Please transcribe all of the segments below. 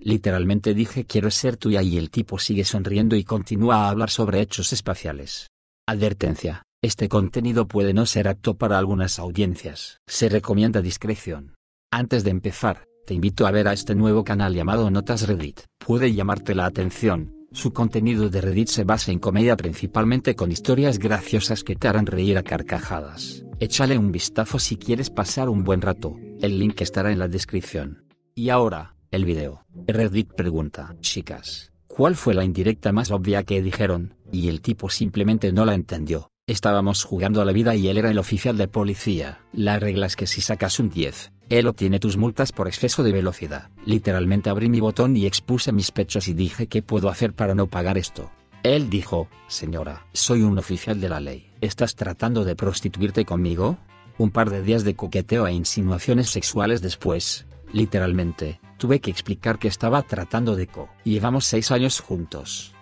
Literalmente dije quiero ser tuya y el tipo sigue sonriendo y continúa a hablar sobre hechos espaciales. Advertencia, este contenido puede no ser apto para algunas audiencias. Se recomienda discreción. Antes de empezar, te invito a ver a este nuevo canal llamado Notas Reddit. Puede llamarte la atención, su contenido de Reddit se basa en comedia principalmente con historias graciosas que te harán reír a carcajadas. Échale un vistazo si quieres pasar un buen rato, el link estará en la descripción. Y ahora, el video. Reddit pregunta, chicas, ¿cuál fue la indirecta más obvia que dijeron? Y el tipo simplemente no la entendió. Estábamos jugando a la vida y él era el oficial de policía. La regla es que si sacas un 10, él obtiene tus multas por exceso de velocidad. Literalmente abrí mi botón y expuse mis pechos y dije qué puedo hacer para no pagar esto. Él dijo, señora, soy un oficial de la ley. ¿Estás tratando de prostituirte conmigo? Un par de días de coqueteo e insinuaciones sexuales después, literalmente, tuve que explicar que estaba tratando de co. Llevamos seis años juntos.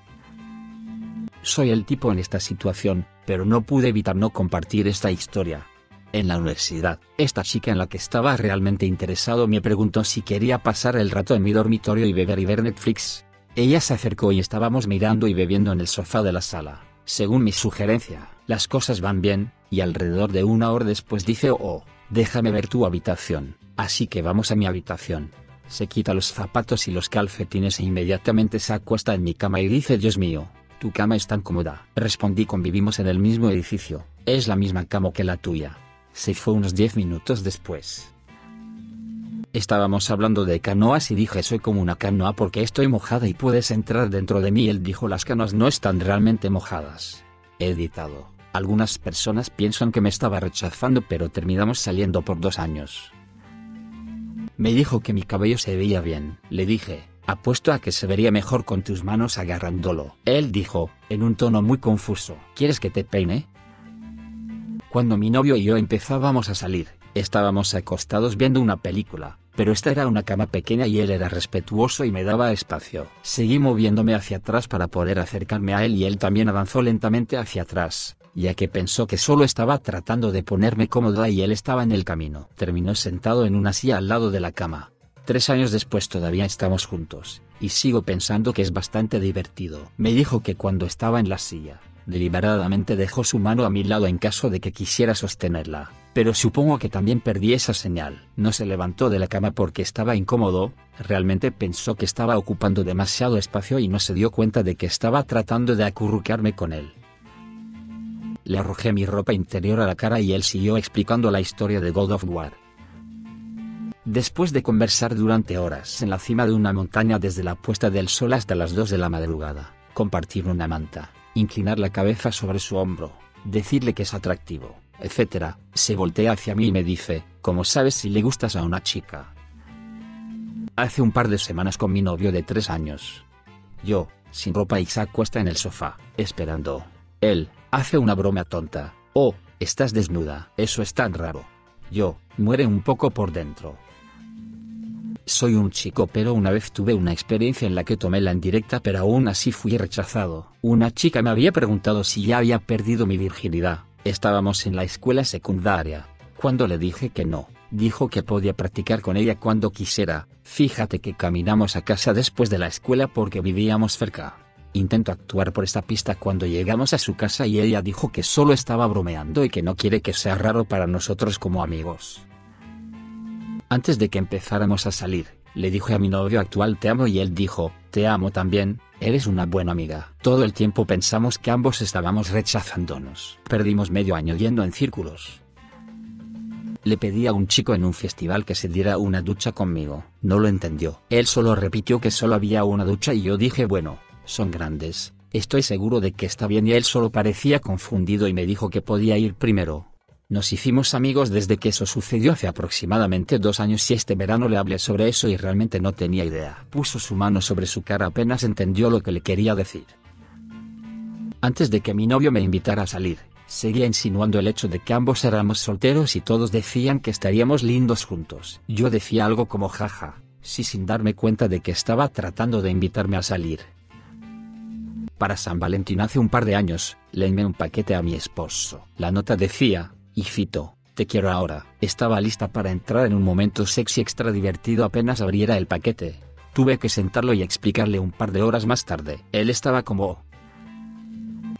Soy el tipo en esta situación, pero no pude evitar no compartir esta historia. En la universidad, esta chica en la que estaba realmente interesado me preguntó si quería pasar el rato en mi dormitorio y beber y ver Netflix. Ella se acercó y estábamos mirando y bebiendo en el sofá de la sala. Según mi sugerencia, las cosas van bien, y alrededor de una hora después dice oh, déjame ver tu habitación, así que vamos a mi habitación. Se quita los zapatos y los calcetines e inmediatamente se acuesta en mi cama y dice Dios mío, tu cama es tan cómoda. Respondí convivimos en el mismo edificio, es la misma cama que la tuya. Se fue unos 10 minutos después. Estábamos hablando de canoas y dije soy como una canoa porque estoy mojada y puedes entrar dentro de mí. Él dijo las canoas no están realmente mojadas. Editado. Algunas personas piensan que me estaba rechazando pero terminamos saliendo por dos años. Me dijo que mi cabello se veía bien. Le dije, apuesto a que se vería mejor con tus manos agarrándolo. Él dijo, en un tono muy confuso, ¿quieres que te peine? Cuando mi novio y yo empezábamos a salir, estábamos acostados viendo una película, pero esta era una cama pequeña y él era respetuoso y me daba espacio. Seguí moviéndome hacia atrás para poder acercarme a él y él también avanzó lentamente hacia atrás, ya que pensó que solo estaba tratando de ponerme cómoda y él estaba en el camino. Terminó sentado en una silla al lado de la cama. Tres años después todavía estamos juntos, y sigo pensando que es bastante divertido. Me dijo que cuando estaba en la silla, Deliberadamente dejó su mano a mi lado en caso de que quisiera sostenerla, pero supongo que también perdí esa señal. No se levantó de la cama porque estaba incómodo, realmente pensó que estaba ocupando demasiado espacio y no se dio cuenta de que estaba tratando de acurrucarme con él. Le arrojé mi ropa interior a la cara y él siguió explicando la historia de God of War. Después de conversar durante horas en la cima de una montaña desde la puesta del sol hasta las 2 de la madrugada, compartir una manta, inclinar la cabeza sobre su hombro, decirle que es atractivo, etc., se voltea hacia mí y me dice, ¿cómo sabes si le gustas a una chica? Hace un par de semanas con mi novio de tres años. Yo, sin ropa y se acuesta en el sofá, esperando. Él, hace una broma tonta. Oh, estás desnuda. Eso es tan raro. Yo, muere un poco por dentro. Soy un chico pero una vez tuve una experiencia en la que tomé la indirecta pero aún así fui rechazado. Una chica me había preguntado si ya había perdido mi virginidad. Estábamos en la escuela secundaria. Cuando le dije que no, dijo que podía practicar con ella cuando quisiera. Fíjate que caminamos a casa después de la escuela porque vivíamos cerca. Intento actuar por esta pista cuando llegamos a su casa y ella dijo que solo estaba bromeando y que no quiere que sea raro para nosotros como amigos. Antes de que empezáramos a salir, le dije a mi novio actual te amo y él dijo, te amo también, eres una buena amiga. Todo el tiempo pensamos que ambos estábamos rechazándonos. Perdimos medio año yendo en círculos. Le pedí a un chico en un festival que se diera una ducha conmigo. No lo entendió. Él solo repitió que solo había una ducha y yo dije bueno, son grandes. Estoy seguro de que está bien y él solo parecía confundido y me dijo que podía ir primero. Nos hicimos amigos desde que eso sucedió hace aproximadamente dos años y este verano le hablé sobre eso y realmente no tenía idea. Puso su mano sobre su cara apenas entendió lo que le quería decir. Antes de que mi novio me invitara a salir, seguía insinuando el hecho de que ambos éramos solteros y todos decían que estaríamos lindos juntos. Yo decía algo como jaja, sí sin darme cuenta de que estaba tratando de invitarme a salir. Para San Valentín hace un par de años, le envié un paquete a mi esposo. La nota decía, Hijito, te quiero ahora. Estaba lista para entrar en un momento sexy extra divertido apenas abriera el paquete. Tuve que sentarlo y explicarle un par de horas más tarde. Él estaba como...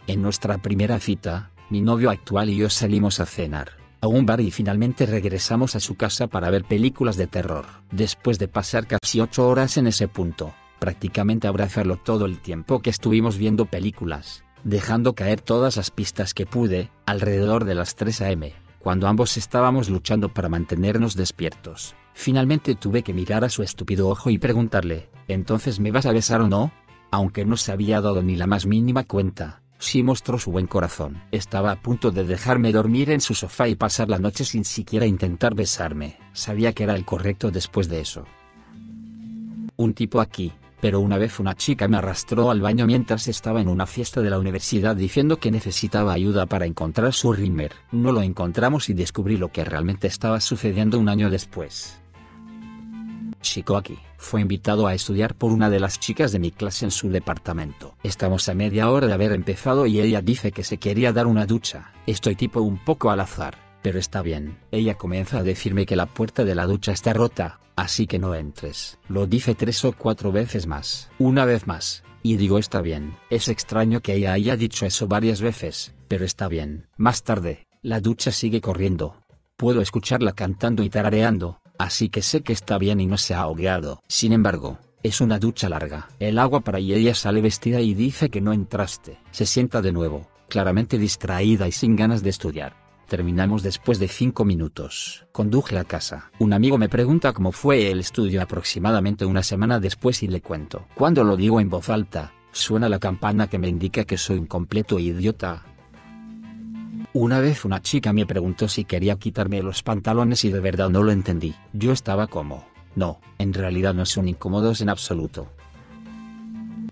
En nuestra primera cita, mi novio actual y yo salimos a cenar a un bar y finalmente regresamos a su casa para ver películas de terror. Después de pasar casi ocho horas en ese punto, prácticamente abrazarlo todo el tiempo que estuvimos viendo películas, dejando caer todas las pistas que pude, alrededor de las 3 a.m., cuando ambos estábamos luchando para mantenernos despiertos. Finalmente tuve que mirar a su estúpido ojo y preguntarle, ¿entonces me vas a besar o no? Aunque no se había dado ni la más mínima cuenta, sí mostró su buen corazón. Estaba a punto de dejarme dormir en su sofá y pasar la noche sin siquiera intentar besarme. Sabía que era el correcto después de eso. Un tipo aquí, pero una vez una chica me arrastró al baño mientras estaba en una fiesta de la universidad diciendo que necesitaba ayuda para encontrar su rimmer. No lo encontramos y descubrí lo que realmente estaba sucediendo un año después. Chico aquí, fue invitado a estudiar por una de las chicas de mi clase en su departamento. Estamos a media hora de haber empezado y ella dice que se quería dar una ducha. Estoy tipo un poco al azar, pero está bien. Ella comienza a decirme que la puerta de la ducha está rota, así que no entres. Lo dice tres o cuatro veces más. Una vez más. Y digo está bien. Es extraño que ella haya dicho eso varias veces, pero está bien. Más tarde, la ducha sigue corriendo. Puedo escucharla cantando y tarareando, así que sé que está bien y no se ha ahogado. Sin embargo, es una ducha larga. El agua para ella sale vestida y dice que no entraste. Se sienta de nuevo, claramente distraída y sin ganas de estudiar. Terminamos después de cinco minutos. Conduje a casa. Un amigo me pregunta cómo fue el estudio aproximadamente una semana después y le cuento. Cuando lo digo en voz alta, suena la campana que me indica que soy un completo idiota. Una vez una chica me preguntó si quería quitarme los pantalones y de verdad no lo entendí. Yo estaba como, no, en realidad no son incómodos en absoluto.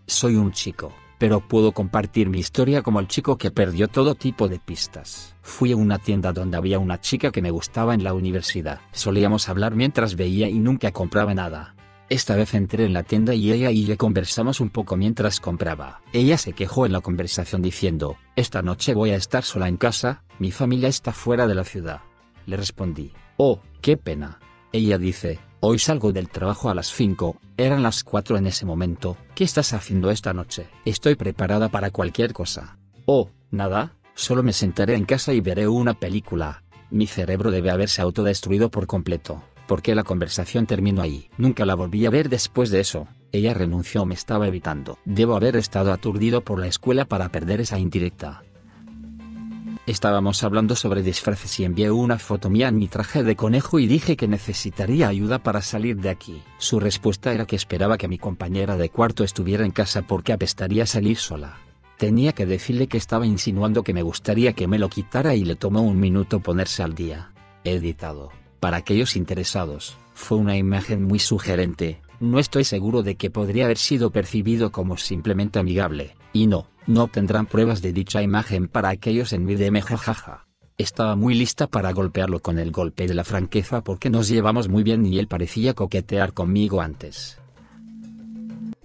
Soy un chico pero puedo compartir mi historia como el chico que perdió todo tipo de pistas. Fui a una tienda donde había una chica que me gustaba en la universidad. Solíamos hablar mientras veía y nunca compraba nada. Esta vez entré en la tienda y ella y yo conversamos un poco mientras compraba. Ella se quejó en la conversación diciendo, esta noche voy a estar sola en casa, mi familia está fuera de la ciudad. Le respondí, oh, qué pena. Ella dice, Hoy salgo del trabajo a las 5, eran las 4 en ese momento, ¿qué estás haciendo esta noche? Estoy preparada para cualquier cosa. Oh, nada, solo me sentaré en casa y veré una película. Mi cerebro debe haberse autodestruido por completo, porque la conversación terminó ahí. Nunca la volví a ver después de eso. Ella renunció me estaba evitando. Debo haber estado aturdido por la escuela para perder esa indirecta. Estábamos hablando sobre disfraces y envié una foto mía en mi traje de conejo y dije que necesitaría ayuda para salir de aquí. Su respuesta era que esperaba que mi compañera de cuarto estuviera en casa porque apestaría salir sola. Tenía que decirle que estaba insinuando que me gustaría que me lo quitara y le tomó un minuto ponerse al día. Editado. Para aquellos interesados, fue una imagen muy sugerente, no estoy seguro de que podría haber sido percibido como simplemente amigable, y no, no obtendrán pruebas de dicha imagen para aquellos en mi DM jajaja. Estaba muy lista para golpearlo con el golpe de la franqueza porque nos llevamos muy bien y él parecía coquetear conmigo antes.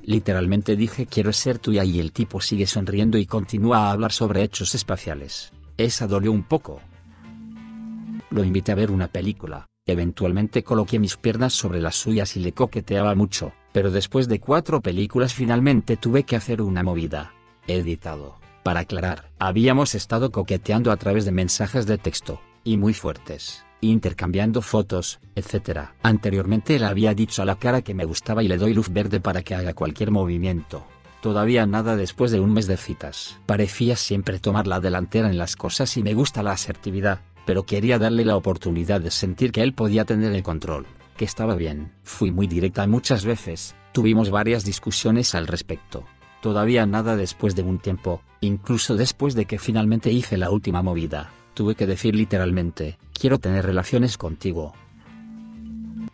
Literalmente dije quiero ser tuya y el tipo sigue sonriendo y continúa a hablar sobre hechos espaciales. Esa dolió un poco. Lo invité a ver una película, eventualmente coloqué mis piernas sobre las suyas y le coqueteaba mucho, pero después de cuatro películas finalmente tuve que hacer una movida editado. Para aclarar, habíamos estado coqueteando a través de mensajes de texto, y muy fuertes, intercambiando fotos, etc. Anteriormente le había dicho a la cara que me gustaba y le doy luz verde para que haga cualquier movimiento. Todavía nada después de un mes de citas. Parecía siempre tomar la delantera en las cosas y me gusta la asertividad, pero quería darle la oportunidad de sentir que él podía tener el control, que estaba bien. Fui muy directa muchas veces, tuvimos varias discusiones al respecto, Todavía nada después de un tiempo, incluso después de que finalmente hice la última movida, tuve que decir literalmente, quiero tener relaciones contigo.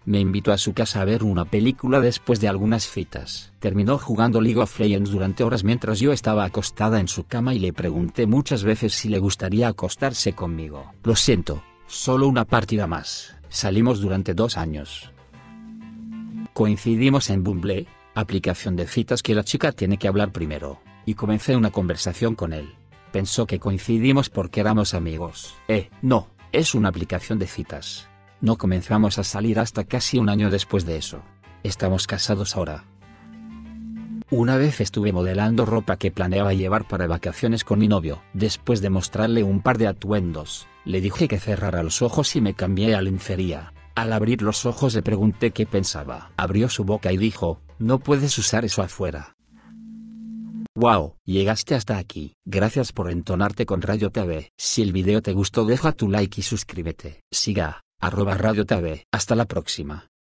Me invitó a su casa a ver una película después de algunas citas. Terminó jugando League of Legends durante horas mientras yo estaba acostada en su cama y le pregunté muchas veces si le gustaría acostarse conmigo. Lo siento, solo una partida más. Salimos durante dos años. Coincidimos en Bumble, aplicación de citas que la chica tiene que hablar primero, y comencé una conversación con él. Pensó que coincidimos porque éramos amigos. Eh, no, es una aplicación de citas. No comenzamos a salir hasta casi un año después de eso. Estamos casados ahora. Una vez estuve modelando ropa que planeaba llevar para vacaciones con mi novio. Después de mostrarle un par de atuendos, le dije que cerrara los ojos y me cambié a lencería. Al abrir los ojos le pregunté qué pensaba. Abrió su boca y dijo, no puedes usar eso afuera. Wow, llegaste hasta aquí. Gracias por entonarte con Radio TV. Si el video te gustó deja tu like y suscríbete. Siga, arroba Radio TV. Hasta la próxima.